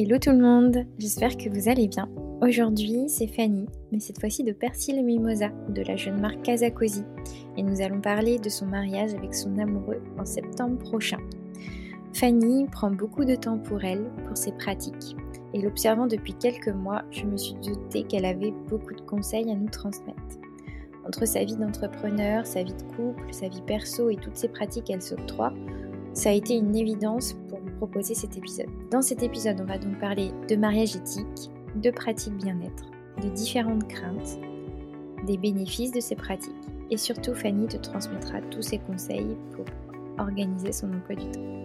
Hello tout le monde, j'espère que vous allez bien. Aujourd'hui, c'est Fanny, mais cette fois-ci de Persil et Mimosa, de la jeune marque Casacosi, et nous allons parler de son mariage avec son amoureux en septembre prochain. Fanny prend beaucoup de temps pour elle, pour ses pratiques, et l'observant depuis quelques mois, je me suis douté qu'elle avait beaucoup de conseils à nous transmettre. Entre sa vie d'entrepreneur, sa vie de couple, sa vie perso et toutes ses pratiques qu'elle s'octroie, ça a été une évidence pour vous proposer cet épisode. Dans cet épisode, on va donc parler de mariage éthique, de pratiques bien-être, de différentes craintes, des bénéfices de ces pratiques et surtout Fanny te transmettra tous ses conseils pour organiser son emploi du temps.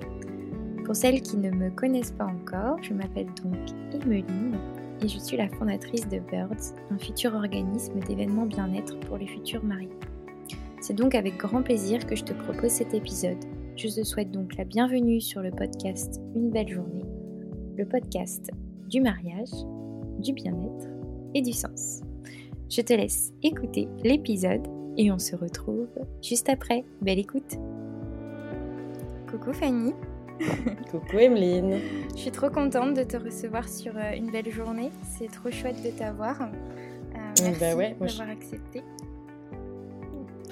Pour celles qui ne me connaissent pas encore, je m'appelle donc Emeline et je suis la fondatrice de Birds, un futur organisme d'événements bien-être pour les futurs mariés. C'est donc avec grand plaisir que je te propose cet épisode je te souhaite donc la bienvenue sur le podcast Une belle journée, le podcast du mariage, du bien-être et du sens. Je te laisse écouter l'épisode et on se retrouve juste après. Belle écoute Coucou Fanny Coucou Emeline Je suis trop contente de te recevoir sur euh, Une belle journée, c'est trop chouette de t'avoir. Euh, merci bah ouais, d'avoir accepté.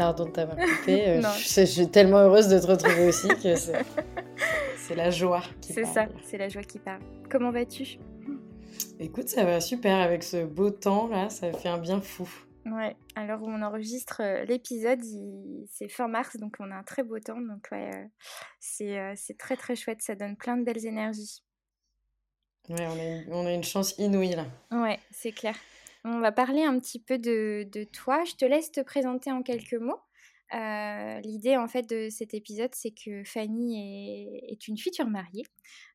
Pardon de t'avoir coupé. Euh, je, suis tellement heureuse de te retrouver aussi que c'est la joie qui C'est ça, c'est la joie qui parle. Comment vas-tu? Écoute, ça va super avec ce beau temps là, ça fait un bien fou. Ouais, alors on enregistre euh, l'épisode, c'est fin mars, donc on a un très beau temps, donc ouais, euh, c'est très très chouette, ça donne plein de belles énergies. Ouais, on a une, on a une chance inouïe là. Ouais, c'est clair. On va parler un petit peu de, toi. Je te laisse te présenter en quelques mots. Euh, l'idée en fait de cet épisode, c'est que Fanny est, une future mariée.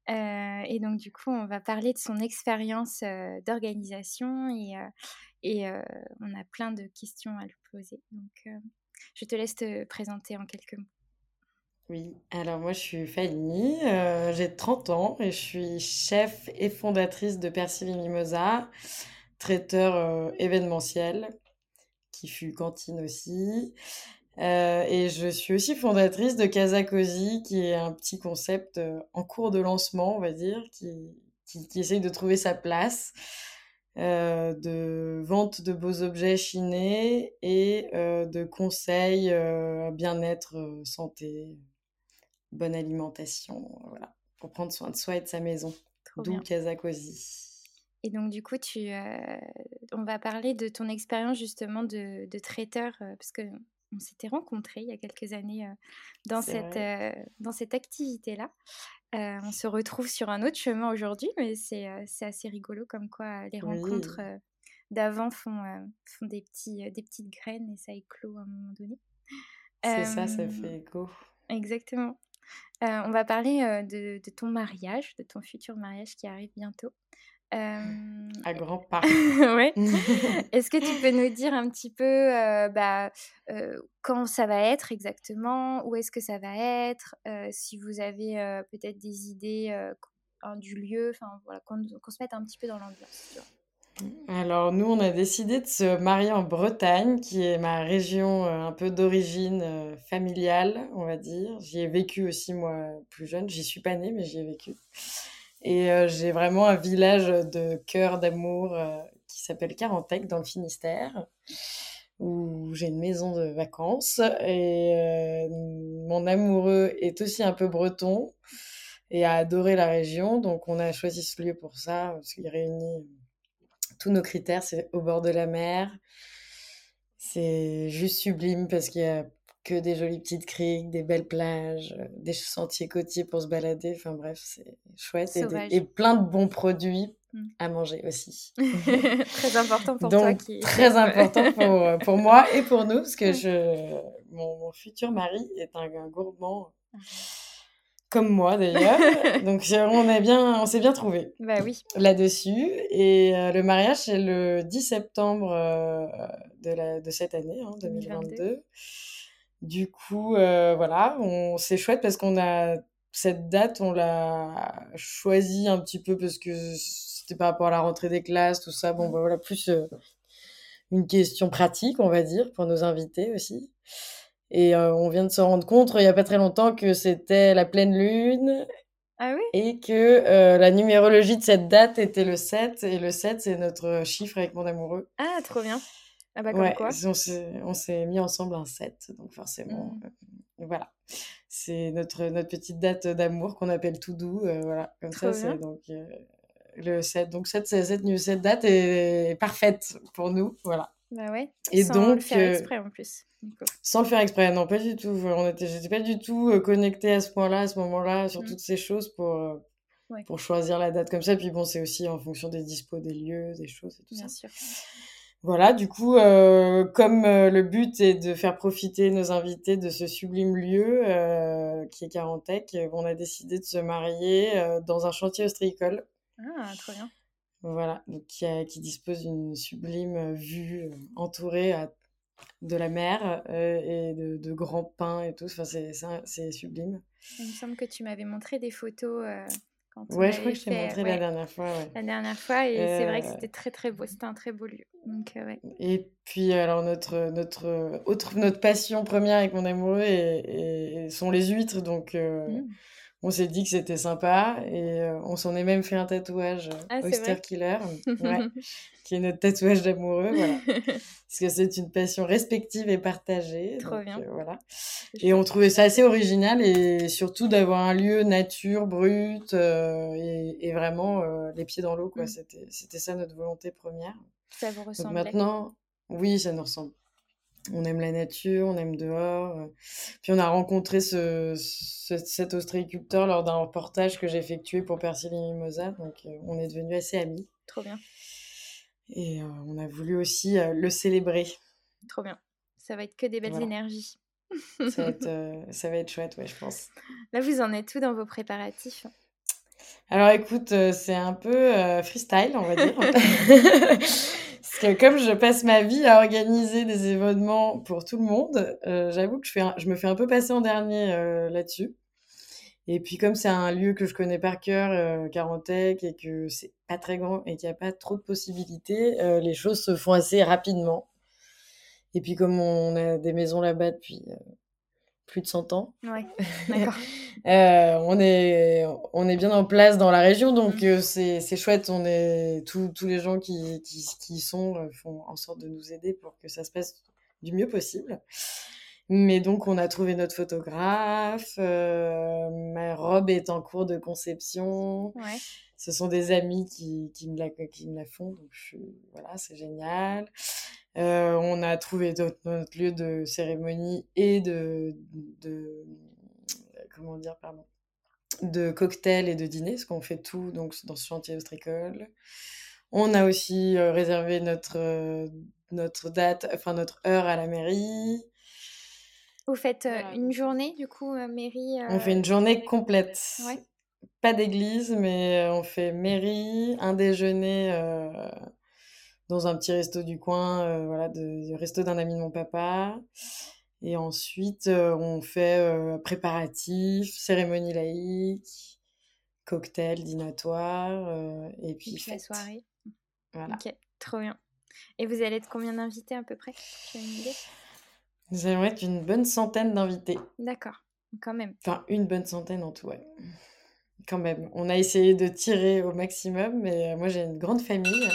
Euh, et donc du coup, on va parler de son expérience euh, d'organisation et, et on a plein de questions à lui poser. Donc je te laisse te présenter en quelques mots. Oui, alors moi je suis Fanny, j'ai 30 ans et je suis chef et fondatrice de Persil Mimosa traiteur euh, événementiel, qui fut cantine aussi. Euh, et je suis aussi fondatrice de Casa Cozy, qui est un petit concept euh, en cours de lancement, on va dire, qui, qui, essaye de trouver sa place, de vente de beaux objets chinés et de conseils bien-être, santé, bonne alimentation, voilà, pour prendre soin de soi et de sa maison. D'où Casa Cozy. Et donc, du coup, tu, euh, on va parler de ton expérience justement de, de traiteur, euh, parce qu'on on s'était rencontrés il y a quelques années euh, dans, cette, dans cette activité-là. on se retrouve sur un autre chemin aujourd'hui, mais c'est assez rigolo comme quoi les rencontres d'avant font, font des, petits, des petites graines et ça éclot à un moment donné. C'est ça, ça fait écho. Exactement. on va parler de, de, ton mariage, de ton futur mariage qui arrive bientôt. À grands pas. ouais. Est-ce que tu peux nous dire un petit peu bah, quand ça va être exactement? Où est-ce que ça va être? Si vous avez peut-être des idées du lieu, enfin voilà, qu'on se mette un petit peu dans l'ambiance. Alors nous, on a décidé de se marier en Bretagne, qui est ma région un peu d'origine familiale, on va dire. J'y ai vécu aussi moi plus jeune. J'y suis pas née, mais j'y ai vécu. Et euh, j'ai vraiment un village de cœur d'amour euh, qui s'appelle Carantec dans le Finistère, où j'ai une maison de vacances. Et euh, mon amoureux est aussi un peu breton et a adoré la région. Donc on a choisi ce lieu pour ça, parce qu'il réunit tous nos critères. C'est au bord de la mer. C'est juste sublime parce qu'il y a que des jolies petites criques, des belles plages, euh, des sentiers côtiers pour se balader. Enfin bref, c'est chouette. Et, plein de bons produits mmh. à manger aussi. très important pour toi. Qui... Très important pour, euh, pour moi et pour nous, parce que je, mon, futur mari est un, gourmand. Ah. Comme moi d'ailleurs. Donc on est bien, on s'est bien trouvé. Bah oui. Là-dessus. Et euh, le mariage, c'est le 10 septembre de, la, de cette année, 2022. Hein, du coup, euh, voilà, on... c'est chouette parce qu'on a cette date, on l'a choisie un petit peu parce que c'était par rapport à la rentrée des classes, tout ça. Bon, bah, voilà, plus euh, une question pratique, on va dire, pour nos invités aussi. Et euh, on vient de se rendre compte il n'y a pas très longtemps que c'était la pleine lune Ah oui? Et que la numérologie de cette date était le 7. Et le 7, c'est notre chiffre avec mon amoureux. Ah, trop bien. Ah bah comme quoi. On s'est mis ensemble un 7. Donc forcément, mmh. voilà. C'est notre, notre petite date d'amour qu'on appelle tout doux. voilà, comme ça, c'est donc le 7. Donc cette, cette, cette date est parfaite pour nous. Voilà. Bah ouais. Et sans donc, le faire exprès en plus. Sans le faire exprès, non, pas du tout. On était, j'étais pas du tout euh, connectée à ce point-là, à ce moment-là, sur mmh. toutes ces choses pour, euh, pour choisir la date comme ça. Puis bon, c'est aussi en fonction des dispos des lieux, des choses et tout Bien ça. Sûr. Voilà, du coup, euh, comme le but est de faire profiter nos invités de ce sublime lieu qui est Carantec, on a décidé de se marier dans un chantier ostréicole. Ah, trop bien. Voilà, donc qui, qui dispose d'une sublime vue entourée à de la mer euh, et de, grands pins et tout. Enfin, c'est sublime. Il me semble que tu m'avais montré des photos. Euh, quand ouais, je crois que je t'ai montré la dernière fois. La dernière fois, et c'est vrai que euh, c'était très très beau. C'était un très beau lieu. Donc, ouais. Et puis, alors, notre, notre, autre, notre passion première avec mon amoureux sont les huîtres. Donc, mmh on s'est dit que c'était sympa et euh, on s'en est même fait un tatouage euh, ah, Oyster Killer, qui est notre tatouage d'amoureux, voilà. Parce que c'est une passion respective et partagée. Trop bien. Euh, voilà. Et on trouvait ça assez original et surtout d'avoir un lieu nature, brut et, vraiment les pieds dans l'eau, quoi. Mm. C'était ça notre volonté première. Ça vous ressemble maintenant, oui, ça nous ressemble on aime la nature, on aime dehors. Euh. Puis on a rencontré ce, cet ostréiculteur lors d'un reportage que j'ai effectué pour Persil et Mimosa, donc euh, on est devenus assez amis. Trop bien. Et euh, on a voulu aussi le célébrer. Trop bien. Ça va être que des belles énergies. ça, va être, ça va être chouette, ouais, je pense. Là, vous en êtes tout dans vos préparatifs? Alors écoute, c'est un peu freestyle, on va dire. Parce que comme je passe ma vie à organiser des événements pour tout le monde, euh, j'avoue que je, fais je me fais un peu passer en dernier euh, là-dessus. Et puis comme c'est un lieu que je connais par cœur, euh, Carantec, et que c'est pas très grand et qu'il n'y a pas trop de possibilités, euh, les choses se font assez rapidement. Et puis comme on a des maisons là-bas depuis plus de 100 ans. Ouais, d'accord. euh, on, est, on est bien en place dans la région, donc mmh. euh, c'est chouette. On est, tous les gens qui, qui, qui sont euh, font en sorte de nous aider pour que ça se passe du mieux possible. Mais donc, on a trouvé notre photographe. Ma robe est en cours de conception. Ouais. Ce sont des amis qui, qui, me, la, qui me la font. Donc, je, voilà, c'est génial. Euh, on a trouvé notre, lieu de cérémonie et de, de comment dire, pardon, de cocktails et de dîner, ce qu'on fait tout donc dans ce chantier austricole. On a aussi euh, réservé notre, euh, notre date, enfin notre heure à la mairie. Vous faites une journée du coup, mairie On fait une journée complète. Ouais. Pas d'église, mais on fait mairie, un déjeuner dans un petit resto du coin, euh, voilà, de, resto d'un ami de mon papa. Et ensuite, euh, on fait euh, préparatifs, cérémonie laïque, cocktail, dînatoire, et puis fête. La soirée. Voilà. Ok, trop bien. Et vous allez être combien d'invités à peu près Tu as une idée? Nous allons être une bonne centaine d'invités. D'accord, quand même. Enfin, une bonne centaine en tout, ouais. Quand même. On a essayé de tirer au maximum, mais moi j'ai une grande famille.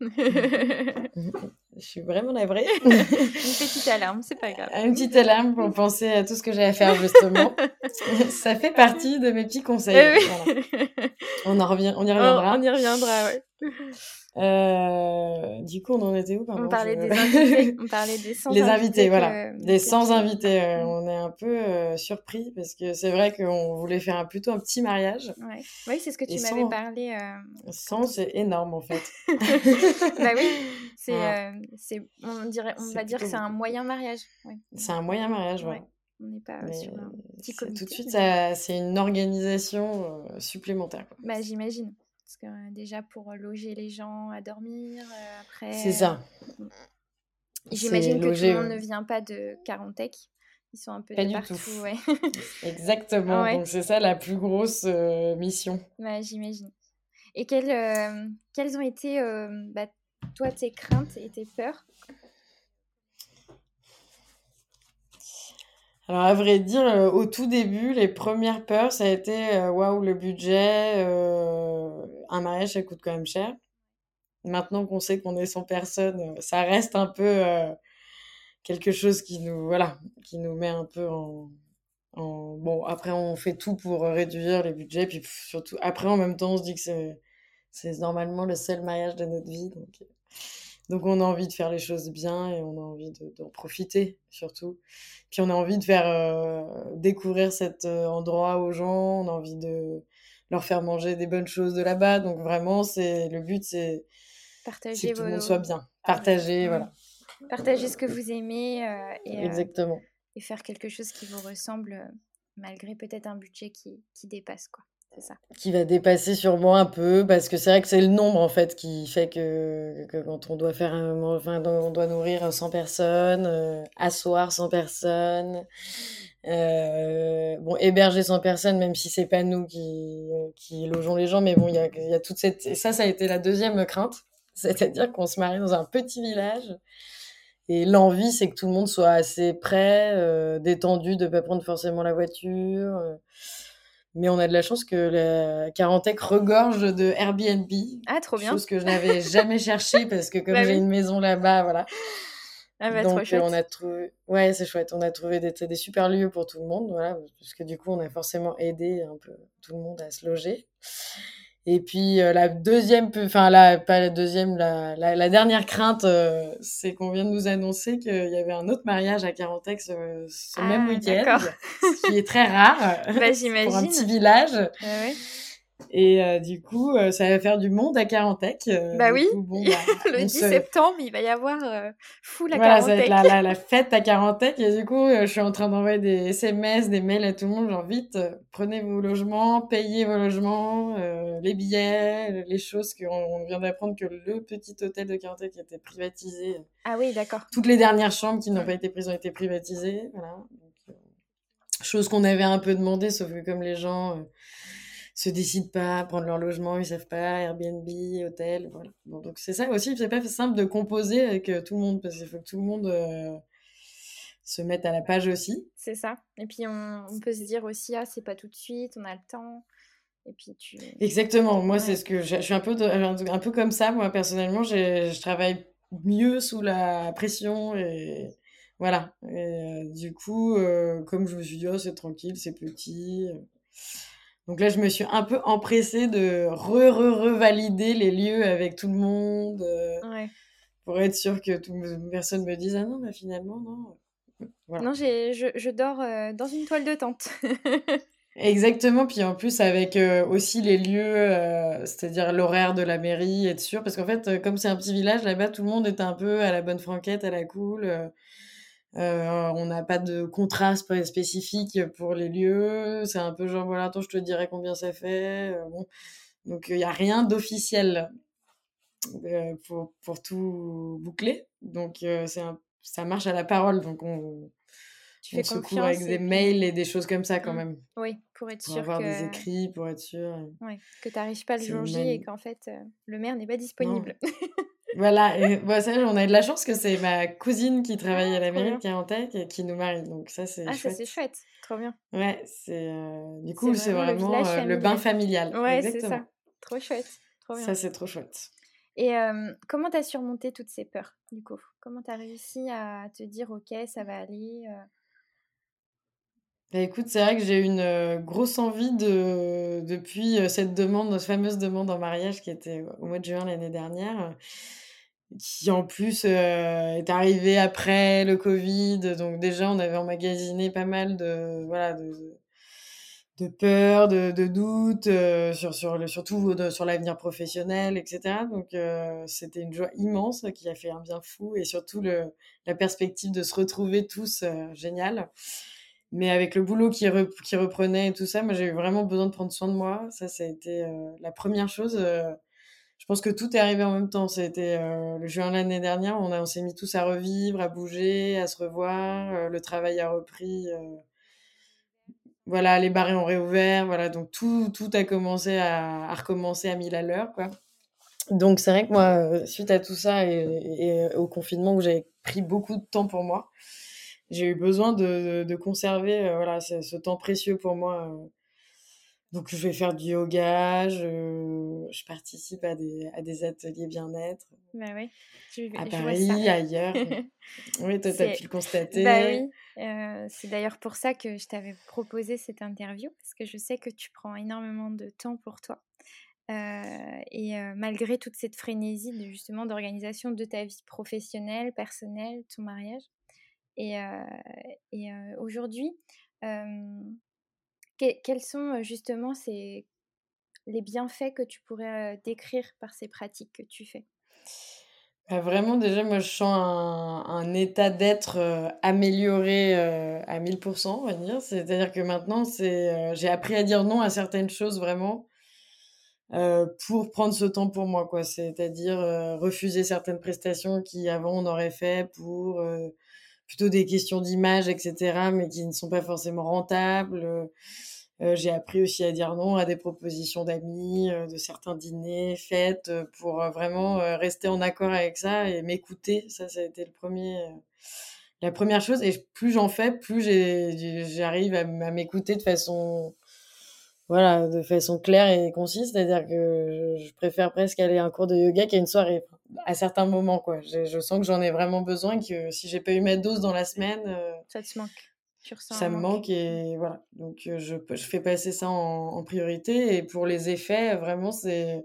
Je suis vraiment navrée. Une petite alarme, c'est pas grave. Une petite alarme pour penser à tout ce que j'ai à faire, justement. Ça fait partie de mes petits conseils. On, en revient, on y reviendra. On, y reviendra, ouais. Euh, du coup, on en était où On parlait des invités. On parlait des 100 Les invités, voilà. Des 100 invités. Mm. on est un peu euh, surpris parce que c'est vrai qu'on voulait faire un, plutôt un petit mariage. Ouais. Oui, c'est ce que tu m'avais parlé. 100, euh, c'est énorme en fait. bah oui, c'est, on, dirait, on va dire que c'est un moyen mariage. C'est un moyen mariage, ouais. On n'est pas sur un petit comité. Tout de suite, c'est une organisation supplémentaire. Bah, j'imagine. Parce que déjà pour loger les gens à dormir, après. C'est ça. J'imagine que tout le monde ne vient pas de Carantec. Ils sont un peu de partout. Ouais. Exactement. Donc c'est ça la plus grosse mission. Bah, J'imagine. Et quelles, quelles ont été, bah, toi, tes craintes et tes peurs? Alors, à vrai dire, euh, au tout début, les premières peurs, ça a été euh, waouh, le budget, euh, un mariage, ça coûte quand même cher. Maintenant qu'on sait qu'on est 100 personnes, ça reste un peu quelque chose qui nous, voilà, qui nous met un peu en, Bon, après, on fait tout pour réduire les budgets, puis surtout, après, en même temps, on se dit que c'est, c'est normalement le seul mariage de notre vie, donc. Donc on a envie de faire les choses bien et on a envie d'en profiter surtout. Puis on a envie de faire euh, découvrir cet euh, endroit aux gens, on a envie de leur faire manger des bonnes choses de là-bas. Donc vraiment, c'est le but, c'est que tout le monde soit bien. Partager, voilà. Partager ce que vous aimez euh, et, Exactement. et faire quelque chose qui vous ressemble malgré peut-être un budget qui, qui dépasse quoi. Qui va dépasser sûrement un peu, parce que c'est vrai que c'est le nombre en fait qui fait que, quand on doit faire un, enfin, on doit nourrir 100 personnes, euh, asseoir 100 personnes, euh, bon, héberger 100 personnes, même si c'est pas nous qui, logeons les gens, mais bon, il y a, toute cette. Et ça, ça a été la deuxième crainte, c'est-à-dire qu'on se marie dans un petit village. Et l'envie, c'est que tout le monde soit assez prêt, euh, détendu, de pas prendre forcément la voiture. Mais on a de la chance que la Carantec regorge de Airbnb. Ah, trop bien. Chose que je n'avais jamais cherché parce que comme bah j'ai une maison là-bas, voilà. Ah bah, Donc, trop on a trouvé, ouais, c'est chouette. On a trouvé des, des, super lieux pour tout le monde, voilà, parce que du coup, on a forcément aidé un peu tout le monde à se loger. Et puis euh, la deuxième, enfin la, pas la deuxième, la, la, dernière crainte, euh, c'est qu'on vient de nous annoncer qu'il y avait un autre mariage à Carentex ce, ce même ah, week-end, ce qui est très rare bah, pour un petit village. ouais. Et euh, du coup, euh, ça va faire du monde à Carantec. Euh, bah oui, bah, le 10 septembre, il va y avoir fou la voilà, ça va être la, la, fête à Carantec. Et du coup, je suis en train d'envoyer des SMS, des mails à tout le monde, genre vite, prenez vos logements, payez vos logements, les billets, les choses qu'on vient d'apprendre que le petit hôtel de Carantec était privatisé. Ah oui, d'accord. Toutes les dernières chambres qui n'ont pas été prises ont été privatisées. Voilà. chose qu'on avait un peu demandé, sauf que comme les gens se décident pas à prendre leur logement, ils savent pas, Airbnb, hôtel, voilà. donc c'est ça aussi, c'est pas simple de composer avec euh, tout le monde, parce qu'il faut que tout le monde euh, se mette à la page aussi. C'est ça. Et puis on, peut se dire aussi, ah, c'est pas tout de suite, on a le temps. Et puis tu... Exactement, moi c'est ce que je, suis un peu, un peu comme ça, moi personnellement, je travaille mieux sous la pression et voilà. Et, euh, du coup, comme je me suis dit, oh, c'est tranquille, c'est petit. Donc là, je me suis un peu empressée de re-re-revalider les lieux avec tout le monde euh, pour être sûre que tout, personne me dise Ah non, mais finalement, non. Non, je, je, dors euh, dans une toile de tente. Exactement, puis en plus avec euh, aussi les lieux, c'est-à-dire l'horaire de la mairie, être sûr, parce qu'en fait, comme c'est un petit village, là-bas, tout le monde est un peu à la bonne franquette, à la cool. Euh, on n'a pas de contraste spécifique pour les lieux. C'est un peu genre, voilà, attends, je te dirai combien ça fait. Euh, bon. Donc, il n'y a rien d'officiel euh, pour, pour, tout boucler. Donc, ça marche à la parole. Donc, on, tu se court avec des mails et des choses comme ça quand mmh. même. Oui, pour être pour sûr avoir des écrits, pour être sûr. Ouais, que tu n'arrives pas le jour J et qu'en fait, le maire n'est pas disponible. Voilà, et ça, on a eu de la chance que c'est ma cousine qui travaille à la mairie qui est en tech et qui nous marie. Donc ça, c'est ah, chouette. ça, c'est chouette. Trop bien. Ouais, c'est... Euh, du coup, c'est vraiment, le, le, bain familial. Ouais, c'est ça. Trop chouette. Trop bien. Ça, c'est trop chouette. Et comment tu as surmonté toutes ces peurs, du coup? Comment tu as réussi à te dire, OK, ça va aller bah, écoute, c'est vrai que j'ai une grosse envie de, depuis cette demande, cette fameuse demande en mariage qui était au mois de juin l'année dernière, qui en plus est arrivée après le Covid. Donc déjà, on avait emmagasiné pas mal de, voilà, de, de peur, de, de doutes sur, sur surtout sur l'avenir professionnel, etc. Donc c'était une joie immense qui a fait un bien fou et surtout le, la perspective de se retrouver tous génial. Mais avec le boulot qui, qui reprenait et tout ça, moi j'ai eu vraiment besoin de prendre soin de moi. Ça, ça a été euh, la première chose. Euh, je pense que tout est arrivé en même temps. C'était euh, le juin l'année dernière, on, on s'est mis tous à revivre, à bouger, à se revoir. le travail a repris. voilà, les barres ont réouvert. Voilà, donc tout, tout a commencé à, à recommencer à mille à l'heure, quoi. Donc c'est vrai que moi, suite à tout ça et au confinement où j'avais pris beaucoup de temps pour moi, j'ai eu besoin de, de, conserver voilà, ce, temps précieux pour moi. Donc, je vais faire du yoga, je, je participe à des, à des ateliers bien-être. Bah oui. à Paris, ailleurs. oui, toi, tu as pu le constater. Bah oui. c'est d'ailleurs pour ça que je t'avais proposé cette interview, parce que je sais que tu prends énormément de temps pour toi. et malgré toute cette frénésie de, justement d'organisation de ta vie professionnelle, personnelle, ton mariage. Et, aujourd'hui, quels sont justement ces, les bienfaits que tu pourrais décrire par ces pratiques que tu fais? Bah, Vraiment, déjà, moi, je sens un, état d'être amélioré à 1000%, on va dire. C'est-à-dire que maintenant, j'ai appris à dire non à certaines choses, vraiment, pour prendre ce temps pour moi, quoi. C'est-à-dire refuser certaines prestations qui, avant, on aurait fait pour plutôt des questions d'image, etc., mais qui ne sont pas forcément rentables. Euh, j'ai appris aussi à dire non à des propositions d'amis, euh, de certains dîners, fêtes, euh, pour vraiment rester en accord avec ça et m'écouter. Ça, ça a été le premier, la première chose. Et plus j'en fais, plus j'arrive à, m'écouter de façon, voilà, de façon claire et concise. C'est-à-dire que je, préfère presque aller à un cours de yoga qu'à une soirée à certains moments, quoi. Je, je sens que j'en ai vraiment besoin, que si j'ai pas eu ma dose dans la semaine, ça te manque ça me manque et voilà. Donc je, je fais passer ça en, priorité. Et pour les effets, vraiment, c'est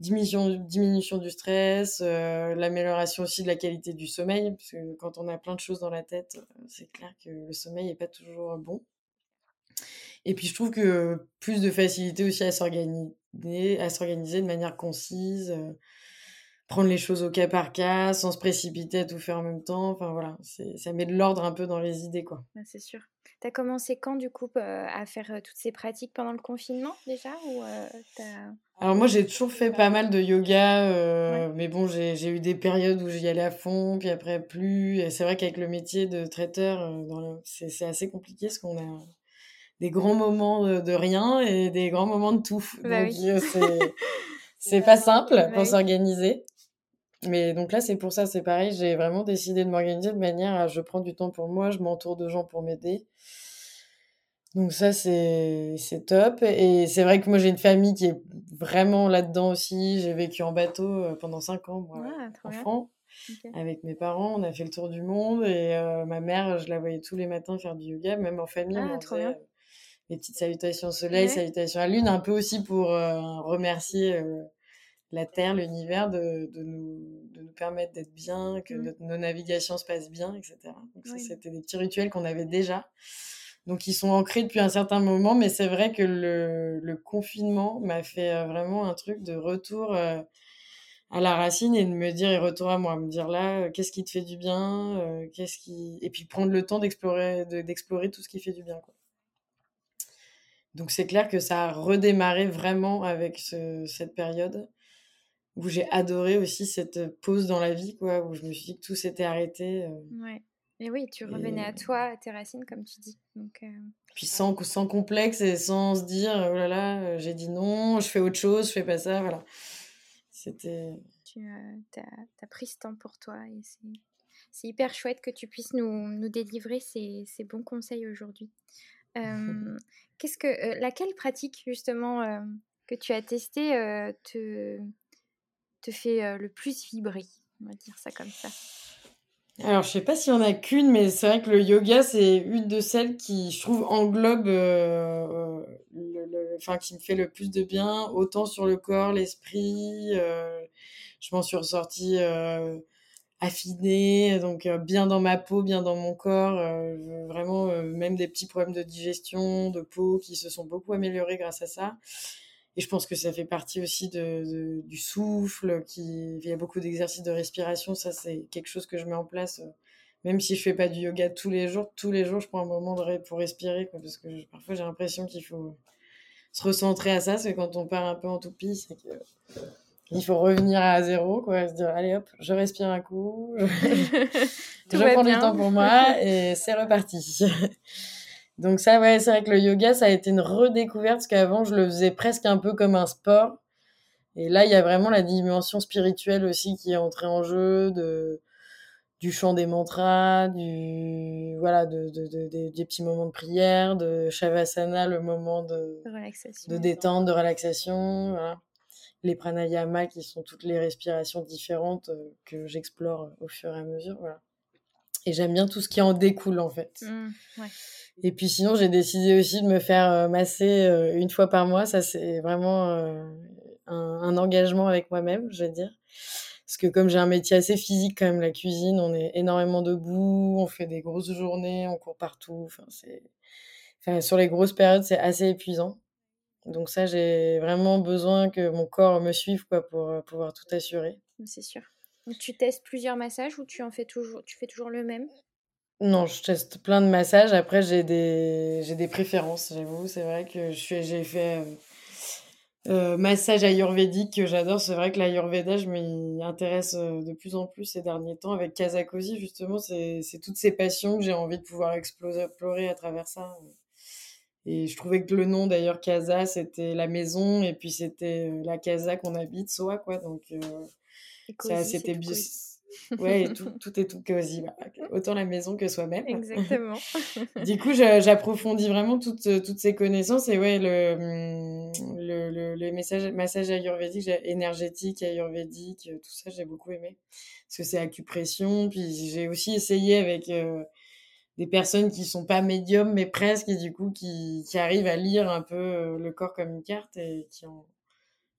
diminution, diminution du stress, l'amélioration aussi de la qualité du sommeil. Parce que quand on a plein de choses dans la tête, c'est clair que le sommeil n'est pas toujours bon. Et puis je trouve que plus de facilité aussi à s'organiser, à s'organiser de manière concise prendre les choses au cas par cas, sans se précipiter à tout faire en même temps. Enfin voilà, ça met de l'ordre un peu dans les idées quoi. c'est sûr. Tu as commencé quand du coup à faire toutes ces pratiques pendant le confinement déjà ou Alors moi j'ai toujours fait pas mal de yoga, mais bon j'ai eu des périodes où j'y allais à fond, puis après plus. Et c'est vrai qu'avec le métier de traiteur, c'est assez compliqué parce qu'on a des grands moments de, rien et des grands moments de tout. Bah Donc c'est pas simple bah pour s'organiser. Mais donc là, c'est pour ça, c'est pareil, j'ai vraiment décidé de m'organiser de manière à je prends du temps pour moi, je m'entoure de gens pour m'aider. Donc ça, c'est top. Et c'est vrai que moi, j'ai une famille qui est vraiment là-dedans aussi. J'ai vécu en bateau euh, pendant cinq ans, moi, ah, enfant, avec mes parents. On a fait le tour du monde. Et euh, ma mère, je la voyais tous les matins faire du yoga, même en famille. Ah, on faisait, les petites salutations au soleil, salutations à lune, un peu aussi pour remercier la Terre, l'univers, de, de, nous, de nous permettre d'être bien, que mmh. nos navigations se passent bien, etc. Donc ça, c'était des petits rituels qu'on avait déjà. Donc ils sont ancrés depuis un certain moment, mais c'est vrai que le, le confinement m'a fait vraiment un truc de retour à la racine et de me dire et retour à moi, me dire là, qu'est-ce qui te fait du bien, qu'est-ce qui et puis prendre le temps d'explorer d'explorer tout ce qui fait du bien. Quoi. Donc c'est clair que ça a redémarré vraiment avec cette période où j'ai adoré aussi cette pause dans la vie, quoi, où je me suis dit que tout s'était arrêté. Euh. Ouais. Et oui, tu revenais à toi, à tes racines, comme tu dis. Donc, euh, Puis sans, sans complexe et sans se dire, oh là là, euh, j'ai dit non, je fais autre chose, je fais pas ça, voilà. C'était... Tu as, pris ce temps pour toi et c'est hyper chouette que tu puisses nous, nous délivrer ces, ces bons conseils aujourd'hui. qu'est-ce que, laquelle pratique justement que tu as testée te, te fait le plus vibrer On va dire ça comme ça. Alors, je sais pas s'il y en a qu'une, mais c'est vrai que le yoga, c'est une de celles qui, je trouve, englobe, le, enfin, qui me fait le plus de bien, autant sur le corps, l'esprit. je m'en suis ressortie affinée, donc bien dans ma peau, bien dans mon corps. vraiment, même des petits problèmes de digestion, de peau qui se sont beaucoup améliorés grâce à ça. Et je pense que ça fait partie aussi de, du souffle, qui, il y a beaucoup d'exercices de respiration. Ça, c'est quelque chose que je mets en place. Euh, même si je fais pas du yoga tous les jours, tous les jours, je prends un moment pour respirer. parce que parfois, j'ai l'impression qu'il faut se recentrer à ça. C'est quand on part un peu en toupie, c'est que il faut revenir à zéro, quoi, se dire allez hop, je respire un coup, je, je prends du temps pour moi et c'est reparti. Donc ça, ouais, c'est vrai que le yoga, ça a été une redécouverte, parce qu'avant, je le faisais presque un peu comme un sport. Et là, il y a vraiment la dimension spirituelle aussi qui est entrée en jeu, de, du chant des mantras, du voilà, de, des petits moments de prière, de shavasana, le moment de, relaxation, de détente, de relaxation, les pranayama qui sont toutes les respirations différentes euh, que j'explore au fur et à mesure, voilà. Et j'aime bien tout ce qui en découle en fait. Mmh, et puis sinon, j'ai décidé aussi de me faire euh, masser euh, une fois par mois. Ça, c'est vraiment un, un, engagement avec moi-même, je vais dire. Parce que comme j'ai un métier assez physique quand même, la cuisine, on est énormément debout, on fait des grosses journées, on court partout. Enfin, sur les grosses périodes, c'est assez épuisant. Donc ça, j'ai vraiment besoin que mon corps me suive quoi, pour euh, pouvoir tout assurer. C'est sûr. Donc, tu testes plusieurs massages ou tu en fais toujours, tu fais toujours le même? Non, je teste plein de massages. Après, j'ai des, j'ai des préférences, j'avoue. C'est vrai que je suis, j'ai fait euh, euh, massage ayurvédique que j'adore. C'est vrai que l'ayurveda, je m'y intéresse euh, de plus en plus ces derniers temps. Avec Kazakosi, justement, c'est toutes ces passions que j'ai envie de pouvoir explorer à travers ça. Et je trouvais que le nom, d'ailleurs, Casa, c'était la maison, et puis c'était la casa qu'on habite, soit, quoi. Donc, c'était bien Ouais, tout, tout, est tout cosy. Autant la maison que soi-même. Exactement. du coup, j'approfondis vraiment toutes, toutes ces connaissances. Et ouais, le, hum, le, le, les messages, massages ayurvédiques, énergétiques, ayurvédiques, tout ça, j'ai beaucoup aimé. Parce que c'est acupression. Puis j'ai aussi essayé avec euh, des personnes qui sont pas médiums, mais presque, et du coup, qui, qui arrivent à lire un peu euh, le corps comme une carte et qui en,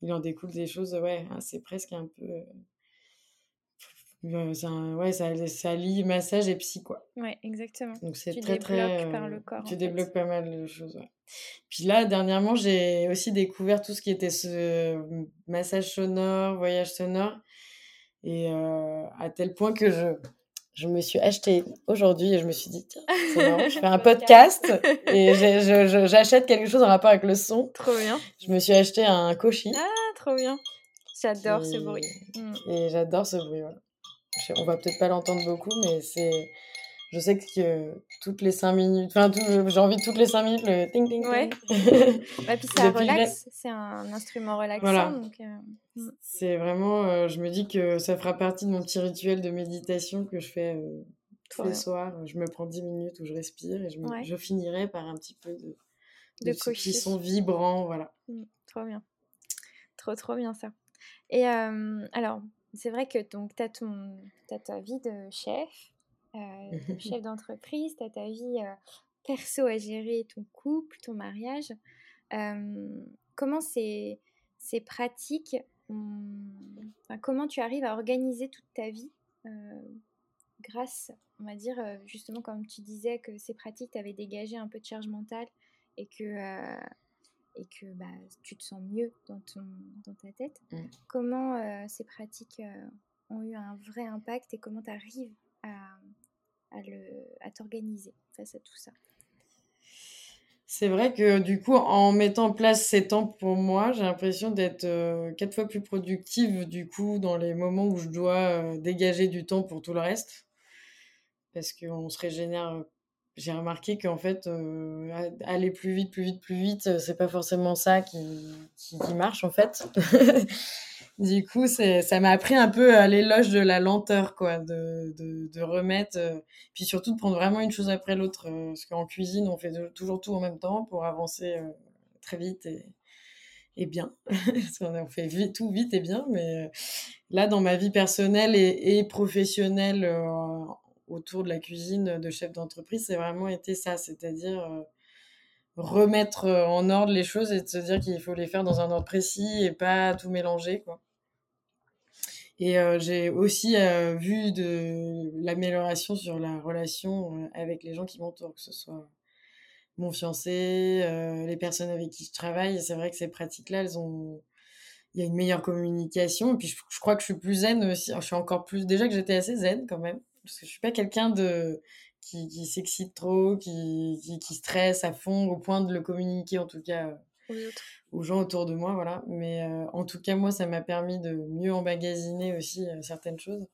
il en découle des choses, ouais, c'est presque un peu euh, ouais, ça, ça lie massage et psy, quoi. Ouais, exactement. Donc c'est très, très. par le corps. Tu débloques pas mal de choses, ouais. Puis là, dernièrement, j'ai aussi découvert tout ce qui était ce massage sonore, voyage sonore. Et euh, à tel point que je, je me suis acheté aujourd'hui et je me suis dit, tiens, c'est marrant, je fais un podcast et j'achète quelque chose en rapport avec le son. Trop bien. Je me suis acheté un koshi. Ah, trop bien. J'adore ce bruit. Mmh. Et j'adore ce bruit, voilà on va peut-être pas l'entendre beaucoup, mais c'est. Je sais que toutes les 5 minutes, enfin, j'ai envie toutes les 5 minutes le ting ting. Ouais. bah, puis ça relaxe, c'est un instrument relaxant. Voilà. Euh, mm. C'est vraiment, euh, je me dis que ça fera partie de mon petit rituel de méditation que je fais euh, tous les soirs. Je me prends 10 minutes où je respire et je, je finirai par un petit peu de, de, de qui sont vibrants. Voilà. Mm, trop bien. Trop, trop bien ça. Et alors, c'est vrai que donc tu as, as, ta vie de chef, euh, chef d'entreprise, tu as ta vie euh, perso à gérer, ton couple, ton mariage. Euh, comment c'est pratique Comment tu arrives à organiser toute ta vie grâce, on va dire, justement comme tu disais que c'est pratique, tu avais dégagé un peu de charge mentale et que et que bah, tu te sens mieux dans, ton, dans ta tête. Mm. Comment euh, ces pratiques euh, ont eu un vrai impact et comment tu arrives à, à t'organiser face à tout ça? C'est vrai que du coup, en mettant en place ces temps pour moi, j'ai l'impression d'être euh, quatre fois plus productive du coup dans les moments où je dois dégager du temps pour tout le reste. Parce qu'on se régénère j'ai remarqué qu'en fait, euh, aller plus vite, plus vite, plus vite, euh, c'est pas forcément ça qui, qui, marche en fait. du coup, ça m'a appris un peu à l'éloge de la lenteur, quoi, de, de, remettre, euh, puis surtout de prendre vraiment une chose après l'autre. parce qu'en cuisine, on fait toujours tout en même temps pour avancer très vite et, et bien. on fait vite, tout vite et bien, mais là, dans ma vie personnelle et professionnelle, autour de la cuisine de chef d'entreprise, c'est vraiment été ça, c'est-à-dire euh, remettre euh, en ordre les choses et de se dire qu'il faut les faire dans un ordre précis et pas tout mélanger, quoi. Et euh, j'ai aussi vu de l'amélioration sur la relation avec les gens qui m'entourent, que ce soit mon fiancé, les personnes avec qui je travaille. C'est vrai que ces pratiques-là, elles ont, il y a une meilleure communication. Et puis je, crois que je suis plus zen aussi. Je suis encore plus. Déjà que j'étais assez zen quand même parce que je suis pas quelqu'un de qui, qui s'excite trop, qui, qui, qui, stresse à fond au point de le communiquer en tout cas aux, gens autour de moi, voilà. Mais euh, en tout cas moi ça m'a permis de mieux emmagasiner aussi euh, certaines choses.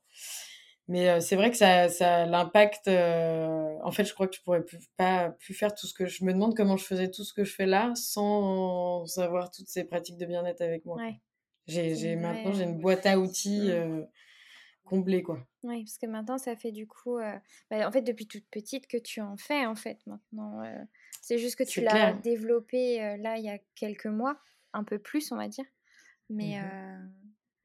Mais euh, c'est vrai que ça, ça l'impact. en fait, je crois que je pourrais plus, pas plus faire tout ce que je me demande comment je faisais tout ce que je fais là sans avoir toutes ces pratiques de bien-être avec moi. Ouais. J'ai, j'ai maintenant j'ai une boîte à outils. Mmh combler, quoi. Oui, parce que maintenant, ça fait du coup, bah, en fait, depuis toute petite que tu en fais, en fait, maintenant. c'est juste que tu l'as développé là, il y a quelques mois, un peu plus, on va dire. Mais, mmh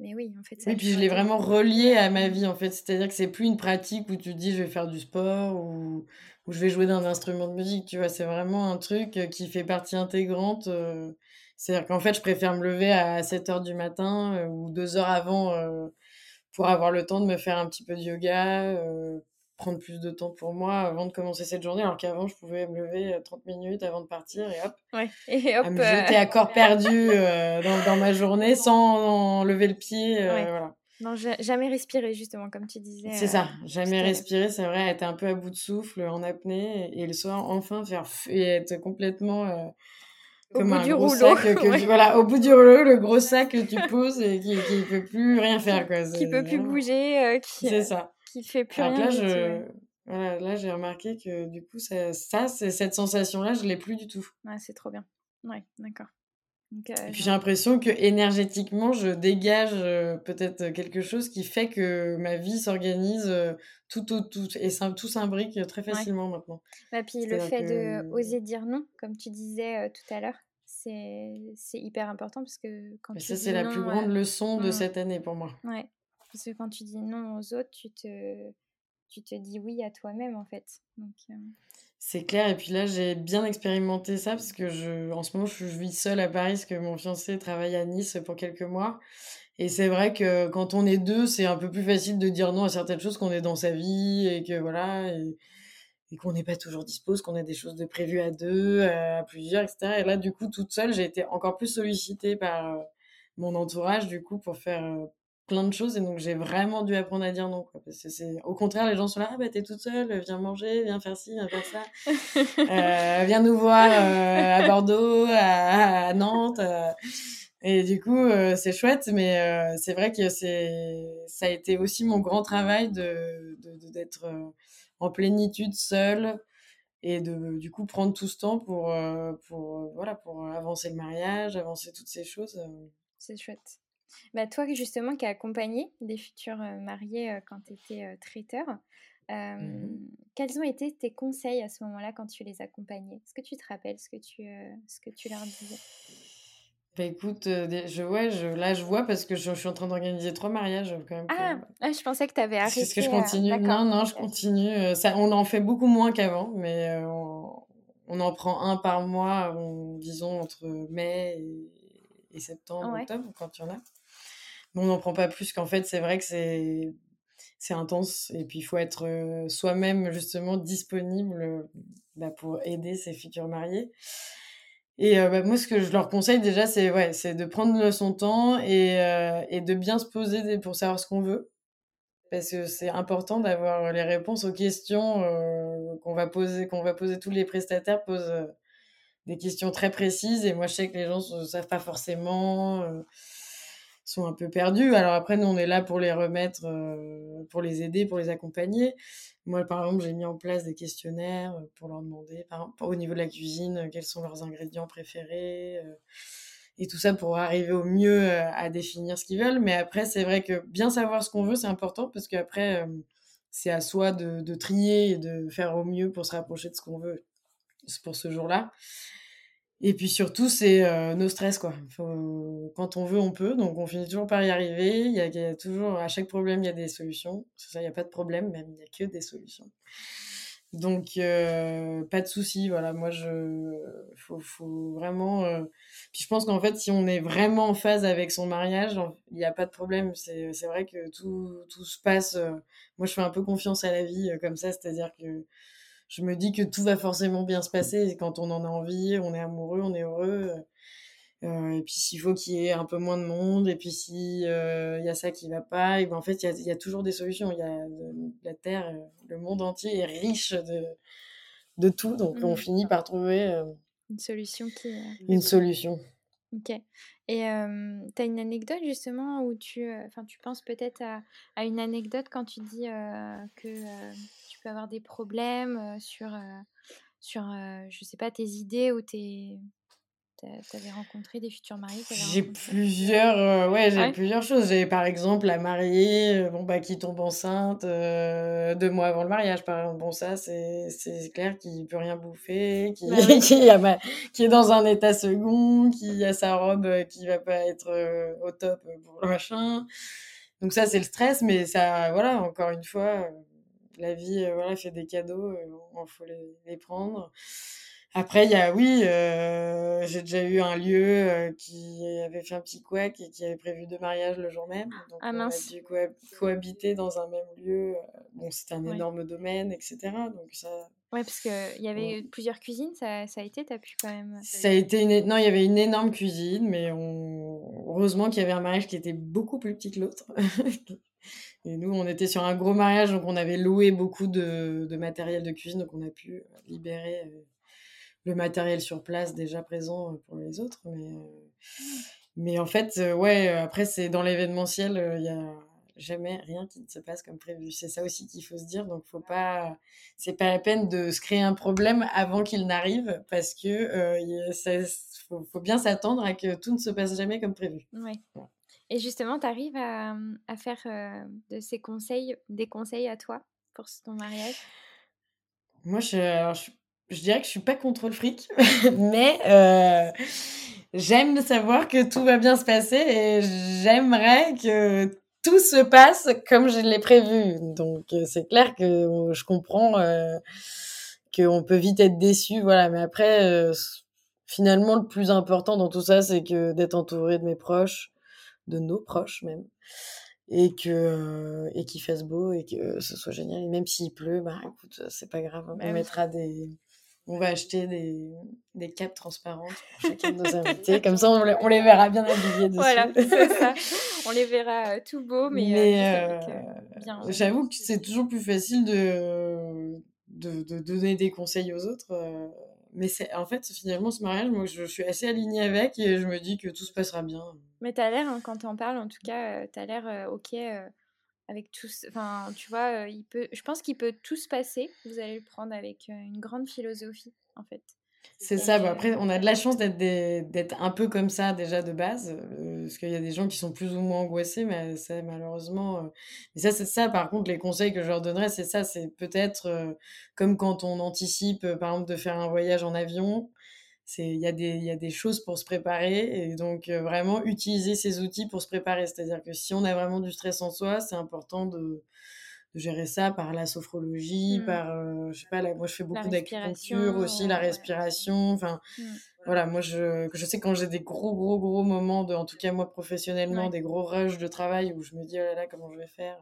mais oui, en fait, ça. Et puis je l'ai vraiment relié à ma vie, en fait. C'est-à-dire que c'est plus une pratique où tu dis je vais faire du sport ou, ou je vais jouer d'un instrument de musique, tu vois. C'est vraiment un truc qui fait partie intégrante. C'est-à-dire qu'en fait, je préfère me lever à 7 h du matin ou 2 heures avant pour avoir le temps de me faire un petit peu de yoga, euh, prendre plus de temps pour moi avant de commencer cette journée, alors qu'avant, je pouvais me lever 30 euh, minutes avant de partir et hop, ouais. et hop à me jeter à corps perdu euh, dans, dans, ma journée sans lever le pied. voilà. Non, jamais respirer, justement, comme tu disais. C'est ça, jamais respirer, c'est vrai, être un peu à bout de souffle, en apnée, et, le soir, enfin, faire et être complètement au bout du rouleau. voilà, au bout du rouleau, le gros sac que tu poses et qui ne peut plus rien faire. Quoi. Qui peut plus bouger, euh, qui, c'est ça. qui fait plus rien. Là, je... voilà, là, j'ai remarqué que du coup, ça, ça c'est, cette sensation-là, je ne l'ai plus du tout. Ouais, c'est trop bien. Ouais, d'accord. Euh, et puis j'ai l'impression que énergétiquement, je dégage euh, peut-être quelque chose qui fait que ma vie s'organise tout, au tout, et tout s'imbrique très facilement maintenant. Bah, puis le fait de oser dire non, comme tu disais tout à l'heure, c'est hyper important parce que quand tu ça, c'est la plus grande leçon de cette année pour moi. Ouais, parce que quand tu dis non aux autres, tu te, tu te dis oui à toi-même en fait. Donc, C'est clair, et puis là j'ai bien expérimenté ça parce que je, en ce moment je vis seule à Paris parce que mon fiancé travaille à Nice pour quelques mois. Et c'est vrai que quand on est deux, c'est un peu plus facile de dire non à certaines choses qu'on est dans sa vie et que voilà, et, qu'on n'est pas toujours dispose, qu'on a des choses de prévues à deux, à plusieurs, etc. Et là, du coup, toute seule, j'ai été encore plus sollicitée par euh, mon entourage, du coup, pour faire euh, plein de choses. Et donc, j'ai vraiment dû apprendre à dire non. Quoi, parce que c'est... Au contraire, les gens sont là, ah bah t'es toute seule, viens manger, viens faire ci, viens faire ça. euh, viens nous voir à Bordeaux, à, Nantes. Et du coup, euh, c'est chouette, mais euh, c'est vrai que c'est, ça a été aussi mon grand travail de, d'être euh, en plénitude seule et de du coup prendre tout ce temps pour, pour, voilà, pour avancer le mariage, avancer toutes ces choses. C'est chouette. Bah, toi, justement, qui as accompagné des futurs mariés quand tu étais traiteur, mmh quels ont été tes conseils à ce moment-là quand tu les accompagnais? Est-ce que tu te rappelles ce que tu, ce que tu leur disais? Bah, écoute, euh, je, ouais, je, là je vois parce que je, suis en train d'organiser trois mariages quand même. Ah, ah je pensais que tu avais arrêté. Est-ce que je continue Non, non, je continue. Euh, ça, on en fait beaucoup moins qu'avant, mais euh, on, en prend un par mois, disons entre mai et, septembre, octobre, quand il y en a. On n'en prend pas plus qu'en fait, c'est vrai que c'est c'est intense et puis il faut être soi-même justement disponible bah, pour aider ses futurs mariés. Et euh, bah, moi, ce que je leur conseille déjà, c'est ouais, c'est de prendre son temps et, euh, et de bien se poser pour savoir ce qu'on veut. Parce que c'est important d'avoir les réponses aux questions euh, qu'on va poser, qu'on va poser. Tous les prestataires posent des questions très précises et moi, je sais que les gens ne savent pas forcément, sont un peu perdus. Alors après, nous, on est là pour les remettre, pour les aider, pour les accompagner. Moi, par exemple, j'ai mis en place des questionnaires euh, pour leur demander, par exemple, au niveau de la cuisine, euh, quels sont leurs ingrédients préférés. Euh, et tout ça pour arriver au mieux à définir ce qu'ils veulent. Mais après, c'est vrai que bien savoir ce qu'on veut, c'est important parce qu'après, c'est à soi de, de, trier et de faire au mieux pour se rapprocher de ce qu'on veut pour ce jour-là. Et puis surtout, c'est euh, nos stress, quoi. quand on veut, on peut. Donc, on finit toujours par y arriver. Il y, a, toujours, à chaque problème, il y a des solutions. C'est ça, il n'y a pas de problème, même, il n'y a que des solutions. Donc, euh, pas de souci. Voilà, moi, je. Faut, faut vraiment. Euh, puis je pense qu'en fait, si on est vraiment en phase avec son mariage, il n'y a pas de problème. C'est vrai que tout, tout se passe. Moi, je fais un peu confiance à la vie comme ça, c'est-à-dire que je me dis que tout va forcément bien se passer. Et quand on en a envie, on est amoureux, on est heureux. Euh, et puis s'il faut qu'il y ait un peu moins de monde, et puis s'il euh, y a ça qui va pas, et ben en fait il y a, y a, toujours des solutions. Il y a la Terre, le monde entier est riche de, de tout, donc on mmh. finit par trouver euh, une solution qui. Une solution. Ok. Et tu as une anecdote justement où tu, enfin tu penses peut-être à, à, une anecdote quand tu dis que tu peux avoir des problèmes sur, sur je sais pas, tes idées ou tes, avais rencontré des futurs mariés J'ai plusieurs, ouais, j'ai plusieurs choses. J'ai par exemple la mariée, bon bah qui tombe enceinte deux mois avant le mariage, par exemple. Bon ça c'est clair qu'il peut rien bouffer, qui bah qui, a, qui est dans un état second, qui a sa robe qui va pas être au top pour le machin. Donc ça c'est le stress, mais ça voilà encore une fois la vie voilà fait des cadeaux, il faut les, les prendre. Après, il y a, oui, euh, j'ai déjà eu un lieu euh, qui avait fait un petit couac et qui avait prévu deux mariages le jour même. Donc, ah, mince. on a dû cohabiter dans un même lieu. Bon, c'était un énorme domaine, etc. Donc, ça. Ouais, parce qu'il y avait plusieurs cuisines, ça, ça a été, t'as pu quand même. Ça a été une. Non, il y avait une énorme cuisine, mais on... heureusement qu'il y avait un mariage qui était beaucoup plus petit que l'autre. Et nous, on était sur un gros mariage, donc on avait loué beaucoup de, de matériel de cuisine, donc on a pu libérer euh, le matériel sur place déjà présent pour les autres. Mais, mais en fait, ouais, après, c'est dans l'événementiel, il y a jamais rien qui ne se passe comme prévu. C'est ça aussi qu'il faut se dire. Donc, faut pas, c'est pas la peine de se créer un problème avant qu'il n'arrive parce que euh, faut, bien s'attendre à que tout ne se passe jamais comme prévu. Ouais. Et justement, tu arrives à, à faire de ces conseils, des conseils à toi pour ton mariage? Moi, je, alors, je, je dirais que je suis pas contre le fric, mais euh, j'aime savoir que tout va bien se passer et j'aimerais que tout se passe comme je l'ai prévu. Donc euh, c'est clair que je comprends euh, qu'on peut vite être déçu, voilà. Mais après, euh, finalement, le plus important dans tout ça, c'est que d'être entouré de mes proches, de nos proches même, et que et qu'il fasse beau et que ce soit génial. Et même s'il pleut, bah écoute, c'est pas grave, on bah mettra des on va acheter des, des capes transparentes pour chacun de nos invités. Comme ça, on les, on les verra bien habillés dessus. Voilà, c'est ça. On les verra euh, tout beaux, mais, euh, euh, j'avoue que c'est toujours plus facile de, de, de, donner des conseils aux autres. mais c'est en fait, finalement, ce mariage, moi, je, suis assez alignée avec et je me dis que tout se passera bien. Mais tu as l'air, hein, quand tu en parles, en tout cas, tu as l'air OK avec tous. Enfin, tu vois, il peut, je pense qu'il peut tout se passer. Vous allez le prendre avec une grande philosophie, en fait. C'est ça. Bah, après, on a de la chance d'être un peu comme ça déjà de base, parce qu'il y a des gens qui sont plus ou moins angoissés, mais c'est malheureusement. Mais ça, c'est ça. Par contre, les conseils que je leur donnerais, c'est ça. C'est peut-être comme quand on anticipe, par exemple, de faire un voyage en avion il y a des il y a des choses pour se préparer et donc euh, vraiment utiliser ces outils pour se préparer. C'est à dire que si on a vraiment du stress en soi c'est important de, de gérer ça par la sophrologie mmh. par euh, je sais pas moi je fais beaucoup d'acupuncture aussi la respiration. Enfin mmh. voilà moi je je sais quand j'ai des gros gros gros moments de en tout cas moi professionnellement des gros rushs de travail où je me dis oh là là comment je vais faire?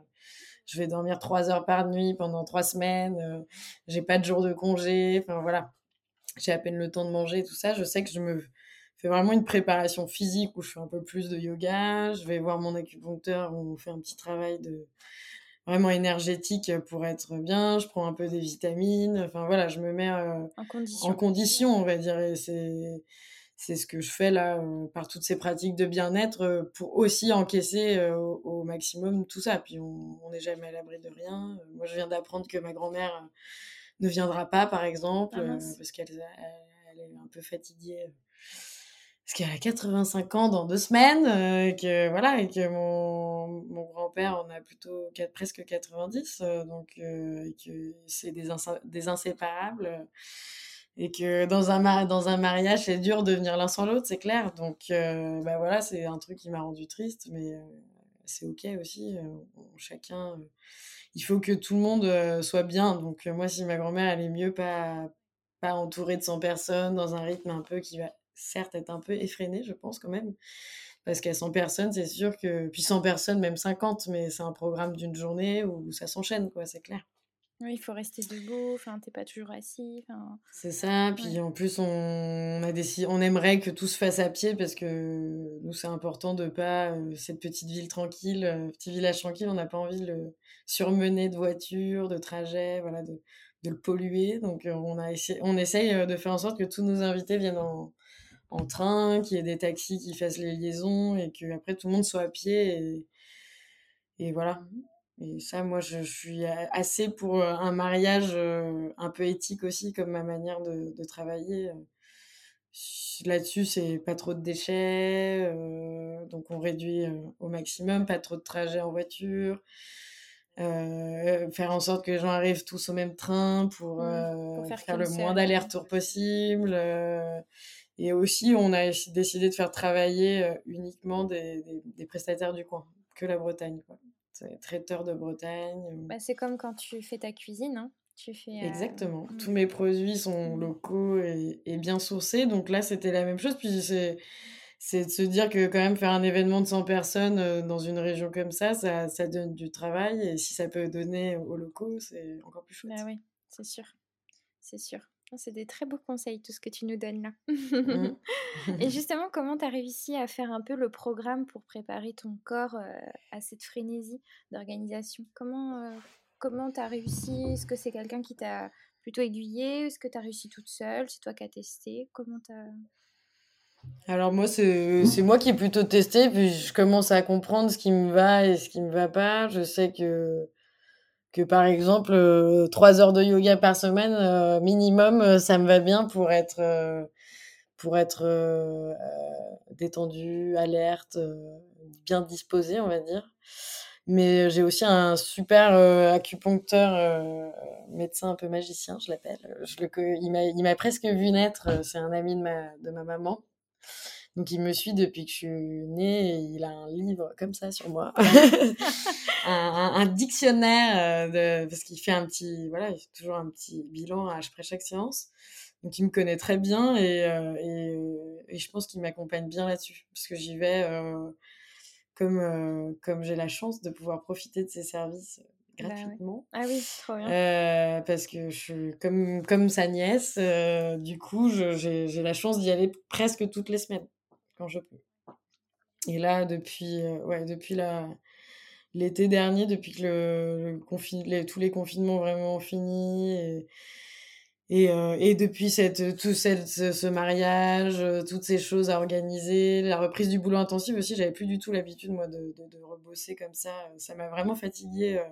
Je vais dormir trois heures par nuit pendant trois semaines euh, j'ai pas de jour de congé enfin voilà j'ai à peine le temps de manger, tout ça. Je sais que je me fais vraiment une préparation physique où je fais un peu plus de yoga. Je vais voir mon acupuncteur où on fait un petit travail de vraiment énergétique pour être bien. Je prends un peu des vitamines. Enfin voilà, je me mets euh, en, condition. on va dire. Et c'est c'est ce que je fais là euh, par toutes ces pratiques de bien-être euh, pour aussi encaisser au, maximum tout ça. Puis on n'est jamais à l'abri de rien. moi, je viens d'apprendre que ma grand-mère ne viendra pas, par exemple, ah euh, parce qu'elle elle est un peu fatiguée. Euh, parce qu'elle a 85 ans dans deux semaines, euh, et que voilà, et que mon, mon grand-père en a plutôt presque 90, donc et que c'est des, des inséparables et que dans un, dans un mariage, c'est dur de venir l'un sans l'autre, c'est clair. Donc, bah voilà, c'est un truc qui m'a rendu triste, mais c'est ok aussi. chacun, il faut que tout le monde soit bien. Donc moi, si ma grand-mère est mieux, pas pas entourée de 100 personnes, dans un rythme un peu qui va certes être un peu effréné, je pense quand même. Parce qu'à 100 personnes, c'est sûr que. Puis 100 personnes, même 50, mais c'est un programme d'une journée où ça s'enchaîne, quoi, c'est clair. Oui, il faut rester debout, enfin, t'es pas toujours assis. C'est ça, puis en plus, on, a décidé, on aimerait que tout se fasse à pied parce que nous, c'est important de pas. Euh, cette petite ville tranquille, euh, petit village tranquille, on n'a pas envie de le surmener de voitures, de trajets, voilà, de, de le polluer. Donc, euh, on, a essayé, on essaye de faire en sorte que tous nos invités viennent en, en train, qu'il y ait des taxis qui fassent les liaisons et que après tout le monde soit à pied. Et, et voilà. Et ça, moi, je, suis assez pour un mariage un peu éthique aussi, comme ma manière de, travailler. Là-dessus, c'est pas trop de déchets, donc on réduit au maximum, pas trop de trajets en voiture. faire en sorte que les gens arrivent tous au même train pour, mmh, faire, le moins d'aller-retour possible. et aussi, on a décidé de faire travailler uniquement des, des, prestataires du coin, que la Bretagne. Quoi. Traiteur de Bretagne. Bah, c'est comme quand tu fais ta cuisine. Hein. Tu fais, Exactement. Mmh. Tous mes produits sont mmh. locaux et, et, bien sourcés. Donc là, c'était la même chose. Puis c'est c'est de se dire que quand même faire un événement de 100 personnes dans une région comme ça, ça, ça donne du travail. Et si ça peut donner aux locaux, c'est encore plus chouette. Bah oui, c'est sûr. C'est sûr. C'est des très beaux conseils, tout ce que tu nous donnes là. Mmh. et justement, comment tu as réussi à faire un peu le programme pour préparer ton corps à cette frénésie d'organisation? Comment comment tu as réussi? Est-ce que c'est quelqu'un qui t'a plutôt aiguillé? Est-ce que tu as réussi toute seule? C'est toi qui as testé? Comment tu alors moi, c'est moi qui ai plutôt testé, puis je commence à comprendre ce qui me va et ce qui me va pas. Je sais que, que par exemple, euh, trois heures de yoga par semaine, euh, minimum, euh, ça me va bien pour être, pour être détendu, alerte, bien disposé, on va dire. Mais j'ai aussi un super acupuncteur, médecin un peu magicien, je l'appelle. Je le, il m'a presque vu naître. C'est un ami de ma, de ma maman. Donc il me suit depuis que je suis née et il a un livre comme ça sur moi, un, dictionnaire de, parce qu'il fait un petit voilà, il fait toujours un petit bilan après chaque séance. Donc il me connaît très bien et, et, et je pense qu'il m'accompagne bien là-dessus parce que j'y vais comme comme j'ai la chance de pouvoir profiter de ses services bah gratuitement. Ah oui, trop bien. parce que je suis comme, comme sa nièce, du coup, j'ai la chance d'y aller presque toutes les semaines quand je peux. Et là, depuis, euh, ouais, depuis la, l'été dernier, depuis que le, tous les confinements vraiment fini et, et, euh, et depuis cette, tout cette, ce, mariage, euh, toutes ces choses à organiser, la reprise du boulot intensif aussi, j'avais plus du tout l'habitude, moi, de, de, de, rebosser comme ça. Ça m'a vraiment fatiguée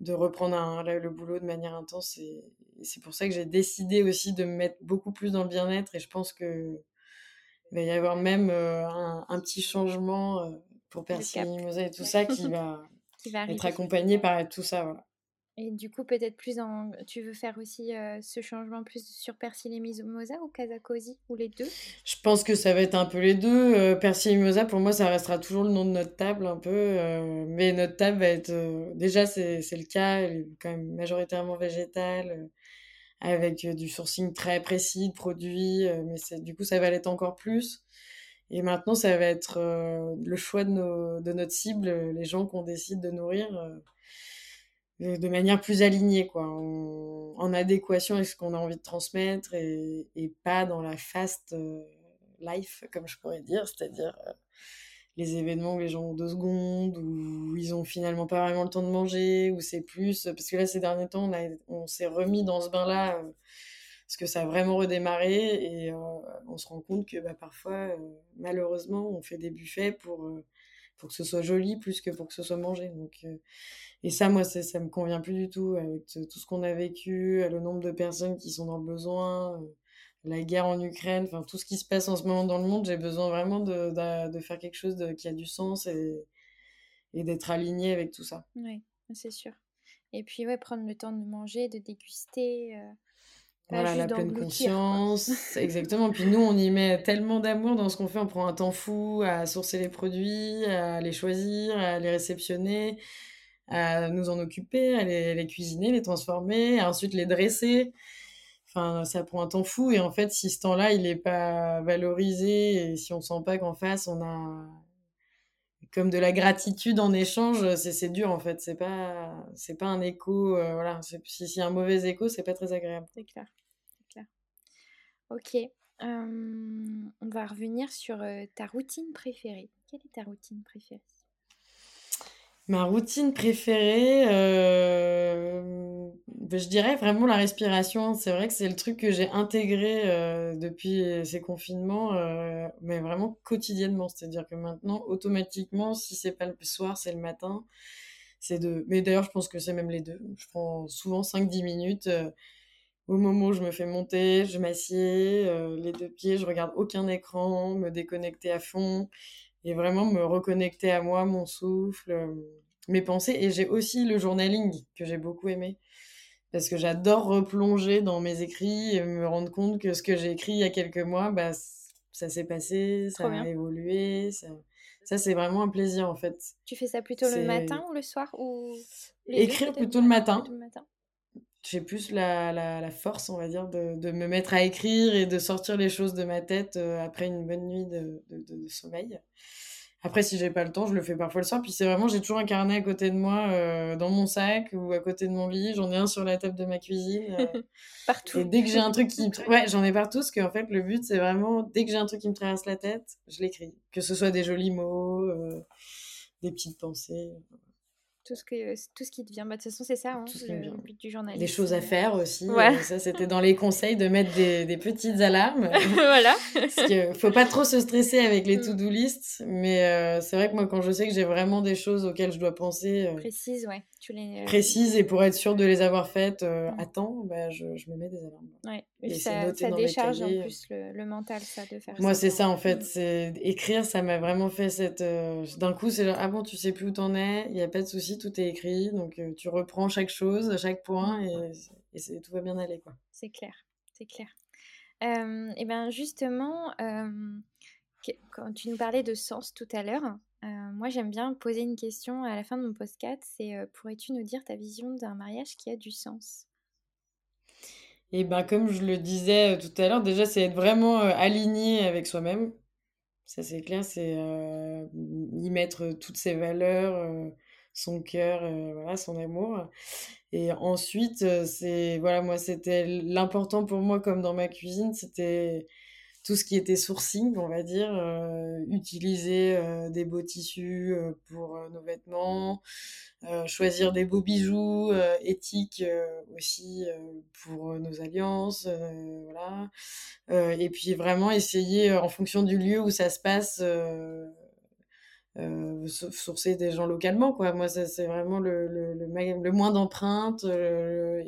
de reprendre le boulot de manière intense. Et c'est pour ça que j'ai décidé aussi de me mettre beaucoup plus dans le bien-être. Et je pense que il va y avoir même un, un, petit changement pour Percy Mimosa et tout ça qui va, qui va être accompagné par tout ça. Voilà. Et du coup, peut-être plus en. Tu veux faire aussi ce changement plus sur Persil et Mimosa ou Casacosi ou les deux? Je pense que ça va être un peu les deux. Euh, Persil et Mimosa, pour moi, ça restera toujours le nom de notre table un peu. mais notre table va être. déjà, c'est le cas, elle est quand même majoritairement végétale avec du sourcing très précis de produits, mais du coup, ça va l'être encore plus. Et maintenant, ça va être le choix de, nos, de notre cible, les gens qu'on décide de nourrir de manière plus alignée, quoi, en, adéquation avec ce qu'on a envie de transmettre et, et pas dans la fast life, comme je pourrais dire, c'est-à-dire les événements où les gens ont deux secondes, où ils ont finalement pas vraiment le temps de manger, où c'est plus. Parce que là, ces derniers temps, on, s'est remis dans ce bain-là, euh, parce que ça a vraiment redémarré, et euh, on se rend compte que bah, parfois, euh, malheureusement, on fait des buffets pour, pour que ce soit joli plus que pour que ce soit mangé. Donc, et ça, moi, ça me convient plus du tout, avec tout ce qu'on a vécu, le nombre de personnes qui sont dans le besoin la guerre en Ukraine, enfin tout ce qui se passe en ce moment dans le monde, j'ai besoin vraiment de, de, faire quelque chose de, qui a du sens et, et d'être aligné avec tout ça. Oui, c'est sûr. Et puis ouais, prendre le temps de manger, de déguster. Euh, voilà, la pleine conscience. Exactement. Puis nous, on y met tellement d'amour dans ce qu'on fait. On prend un temps fou à sourcer les produits, à les choisir, à les réceptionner, à nous en occuper, à les, les cuisiner, les transformer, à ensuite les dresser. Enfin, ça prend un temps fou et en fait, si ce temps-là, il n'est pas valorisé et si on sent pas qu'en face, on a comme de la gratitude en échange, c'est dur en fait. C'est pas c'est pas un écho. Euh, voilà, si c'est un mauvais écho, c'est pas très agréable. C'est clair, clair. Ok. on va revenir sur euh, ta routine préférée. Quelle est ta routine préférée? Ma routine préférée, euh, je dirais vraiment la respiration. C'est vrai que c'est le truc que j'ai intégré euh, depuis ces confinements, euh, mais vraiment quotidiennement. C'est-à-dire que maintenant, automatiquement, si c'est pas le soir, c'est le matin. C'est de... Mais d'ailleurs, je pense que c'est même les deux. Je prends souvent 5-10 minutes au moment où je me fais monter, je m'assieds, les deux pieds, je regarde aucun écran, me déconnecter à fond et vraiment me reconnecter à moi, mon souffle, mes pensées. Et j'ai aussi le journaling que j'ai beaucoup aimé parce que j'adore replonger dans mes écrits et me rendre compte que ce que j'ai écrit il y a quelques mois, bah, ça s'est passé, ça a évolué. Ça, c'est vraiment un plaisir en fait. Tu fais ça plutôt le matin ou le soir ou Écrire plutôt le matin. J'ai plus la, la, force, on va dire, de, de, me mettre à écrire et de sortir les choses de ma tête euh, après une bonne nuit de, de sommeil. Après, si j'ai pas le temps, je le fais parfois le soir. Puis c'est vraiment, j'ai toujours un carnet à côté de moi, euh, dans mon sac ou à côté de mon lit. J'en ai un sur la table de ma cuisine. Euh. partout. Et dès que j'ai un truc qui me... Ouais, j'en ai partout. Parce qu'en fait, le but, c'est vraiment, dès que j'ai un truc qui me traverse la tête, je l'écris. Que ce soit des jolis mots, euh, des petites pensées tout ce, que, tout ce qui te vient. Bah, de toute façon, c'est ça, hein, le, but du journalisme. Des choses à faire aussi. Ouais. Euh, ça, c'était dans les conseils de mettre des, des petites alarmes. voilà. Parce qu'il faut pas trop se stresser avec les mm. to-do lists. Mais euh, c'est vrai que moi, quand je sais que j'ai vraiment des choses auxquelles je dois penser. Euh, précises, ouais. Tu les, précises, et pour être sûr de les avoir faites mm. à temps, bah, je, je, me mets des alarmes. Ouais. Et, ça, ça décharge en plus le, le, mental, ça, de faire Moi, c'est ça, en fait. C'est Écrire, ça m'a vraiment fait cette. D'un coup, c'est genre, ah bon, tu sais plus où t'en es, il n'y a pas de souci, tout est écrit donc euh, tu reprends chaque chose, chaque point et, et tout va bien aller. quoi. C'est clair, c'est clair. Euh, et bien justement, quand tu nous parlais de sens tout à l'heure, moi j'aime bien poser une question à la fin de mon podcast, c'est pourrais-tu nous dire ta vision d'un mariage qui a du sens? Et ben comme je le disais tout à l'heure, déjà c'est être vraiment aligné avec soi-même. Ça c'est clair, c'est y mettre toutes ses valeurs, son cœur, euh, voilà, son amour. Et ensuite, euh, c'est voilà, moi, c'était l'important pour moi, comme dans ma cuisine, c'était tout ce qui était sourcing, on va dire, euh, utiliser des beaux tissus pour nos vêtements, choisir des beaux bijoux éthiques aussi pour nos alliances, voilà. et puis vraiment essayer, en fonction du lieu où ça se passe, euh, sourcer des gens localement quoi moi c'est vraiment le, le, le, moins d'empreintes euh,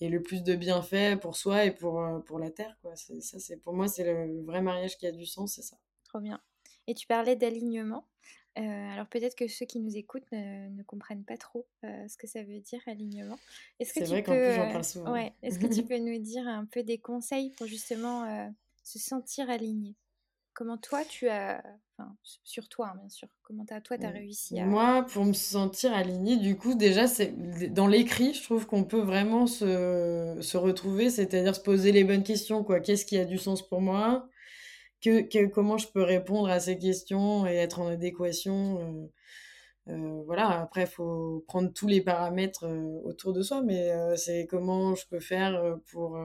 et, le plus de bienfaits pour soi et pour, euh, pour la terre quoi. Ça c'est pour moi c'est le, vrai mariage qui a du sens c'est ça. Trop bien. Et tu parlais d'alignement. Alors peut-être que ceux qui nous écoutent ne, comprennent pas trop ce que ça veut dire alignement. Est-ce que tu vrai peux, j'en parle souvent. Ouais, est-ce que tu peux nous dire un peu des conseils pour justement se sentir aligné? Comment toi, tu as. Enfin, sur toi, hein, bien sûr. Comment as, toi, tu as réussi à. Moi, pour me sentir alignée, du coup, déjà, c'est dans l'écrit, je trouve qu'on peut vraiment se, se retrouver, c'est-à-dire se poser les bonnes questions. quoi. Qu'est-ce qui a du sens pour moi? Que, Comment je peux répondre à ces questions et être en adéquation euh, euh, voilà, après, il faut prendre tous les paramètres euh, autour de soi, mais c'est comment je peux faire pour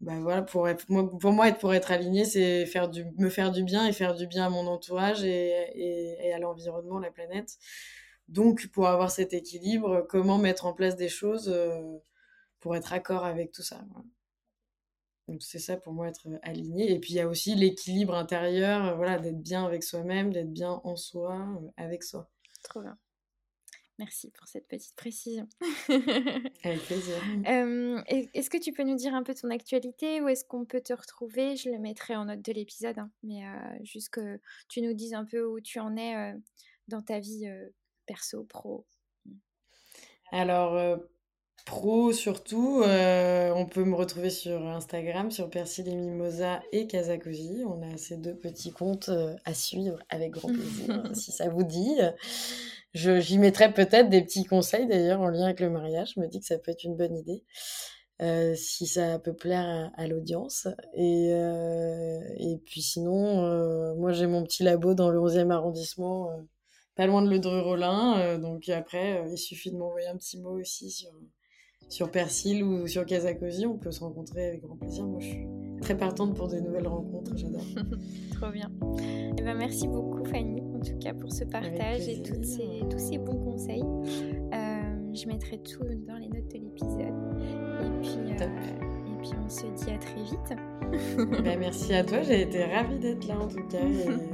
bah voilà, pour, être, moi, pour moi, être, pour être aligné, c'est faire du, me faire du bien et faire du bien à mon entourage et, et, à l'environnement, la planète. Donc, pour avoir cet équilibre, comment mettre en place des choses euh, pour être accord avec tout ça. Donc, c'est ça pour moi, être aligné. Et puis, il y a aussi l'équilibre intérieur, voilà, d'être bien avec soi-même, d'être bien en soi, euh, avec soi. Trop bien. Merci pour cette petite précision. Avec plaisir. est-ce que tu peux nous dire un peu ton actualité Où est-ce qu'on peut te retrouver? Je le mettrai en note de l'épisode, hein, mais juste que tu nous dises un peu où tu en es dans ta vie perso, pro. Alors, pro surtout, on peut me retrouver sur Instagram, sur Persil et Mimosa et Kazakosi. On a ces deux petits comptes à suivre avec grand plaisir, si ça vous dit. J'y mettrais peut-être des petits conseils d'ailleurs en lien avec le mariage. Je me dis que ça peut être une bonne idée. Euh, si ça peut plaire à, l'audience. Et, euh, et puis sinon, euh, moi j'ai mon petit labo dans le 11e arrondissement, pas loin de Le Dreux-Rollin. donc après, il suffit de m'envoyer un petit mot aussi sur, sur Persil ou sur Casacosi. On peut se rencontrer avec grand plaisir. Moi je suis très partante pour des nouvelles rencontres, j'adore. Trop bien. Et eh ben, merci beaucoup Fanny en tout cas pour ce partage et toutes ces, tous ces bons conseils. Euh, je mettrai tout dans les notes de l'épisode. Et puis, euh, et puis on se dit à très vite. Ben, merci à toi, j'ai été ravie d'être là en tout cas.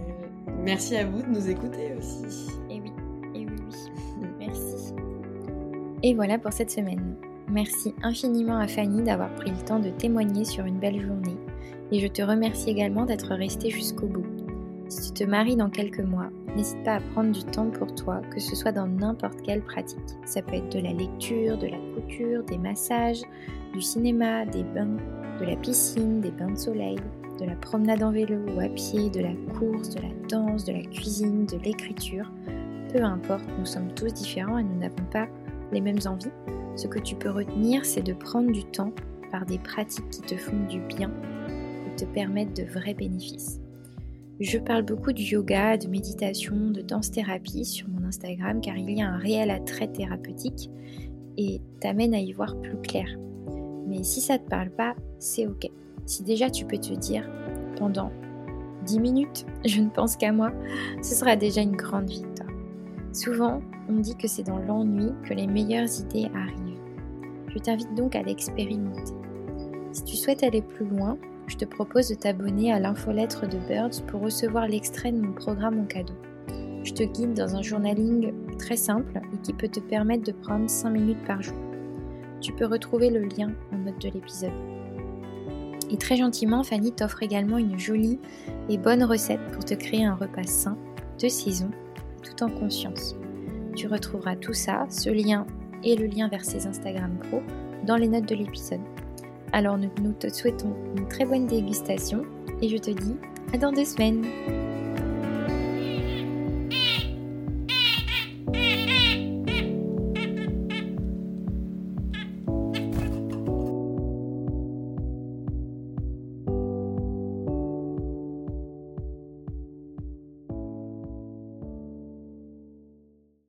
merci à vous de nous écouter aussi. Et oui, et oui, oui. Merci. Et voilà pour cette semaine. Merci infiniment à Fanny d'avoir pris le temps de témoigner sur une belle journée et je te remercie également d'être restée jusqu'au bout. Si tu te maries dans quelques mois, n'hésite pas à prendre du temps pour toi, que ce soit dans n'importe quelle pratique. Ça peut être de la lecture, de la couture, des massages, du cinéma, des bains, de la piscine, des bains de soleil, de la promenade en vélo ou à pied, de la course, de la danse, de la cuisine, de l'écriture. Peu importe, nous sommes tous différents et nous n'avons pas les mêmes envies. Ce que tu peux retenir, c'est de prendre du temps par des pratiques qui te font du bien et te permettent de vrais bénéfices. Je parle beaucoup du yoga, de méditation, de danse-thérapie sur mon Instagram car il y a un réel attrait thérapeutique et t'amène à y voir plus clair. Mais si ça te parle pas, c'est ok. Si déjà tu peux te dire pendant 10 minutes, je ne pense qu'à moi, ce sera déjà une grande victoire. Souvent, on dit que c'est dans l'ennui que les meilleures idées arrivent. Je t'invite donc à l'expérimenter. Si tu souhaites aller plus loin, je te propose de t'abonner à l'infolettre de Birds pour recevoir l'extrait de mon programme en cadeau. Je te guide dans un journaling très simple et qui peut te permettre de prendre 5 minutes par jour. Tu peux retrouver le lien en note de l'épisode. Et très gentiment, Fanny t'offre également une jolie et bonne recette pour te créer un repas sain, de saison, tout en conscience. Tu retrouveras tout ça, ce lien et le lien vers ses Instagram Pro dans les notes de l'épisode. Alors nous, nous te souhaitons une très bonne dégustation et je te dis à dans deux semaines.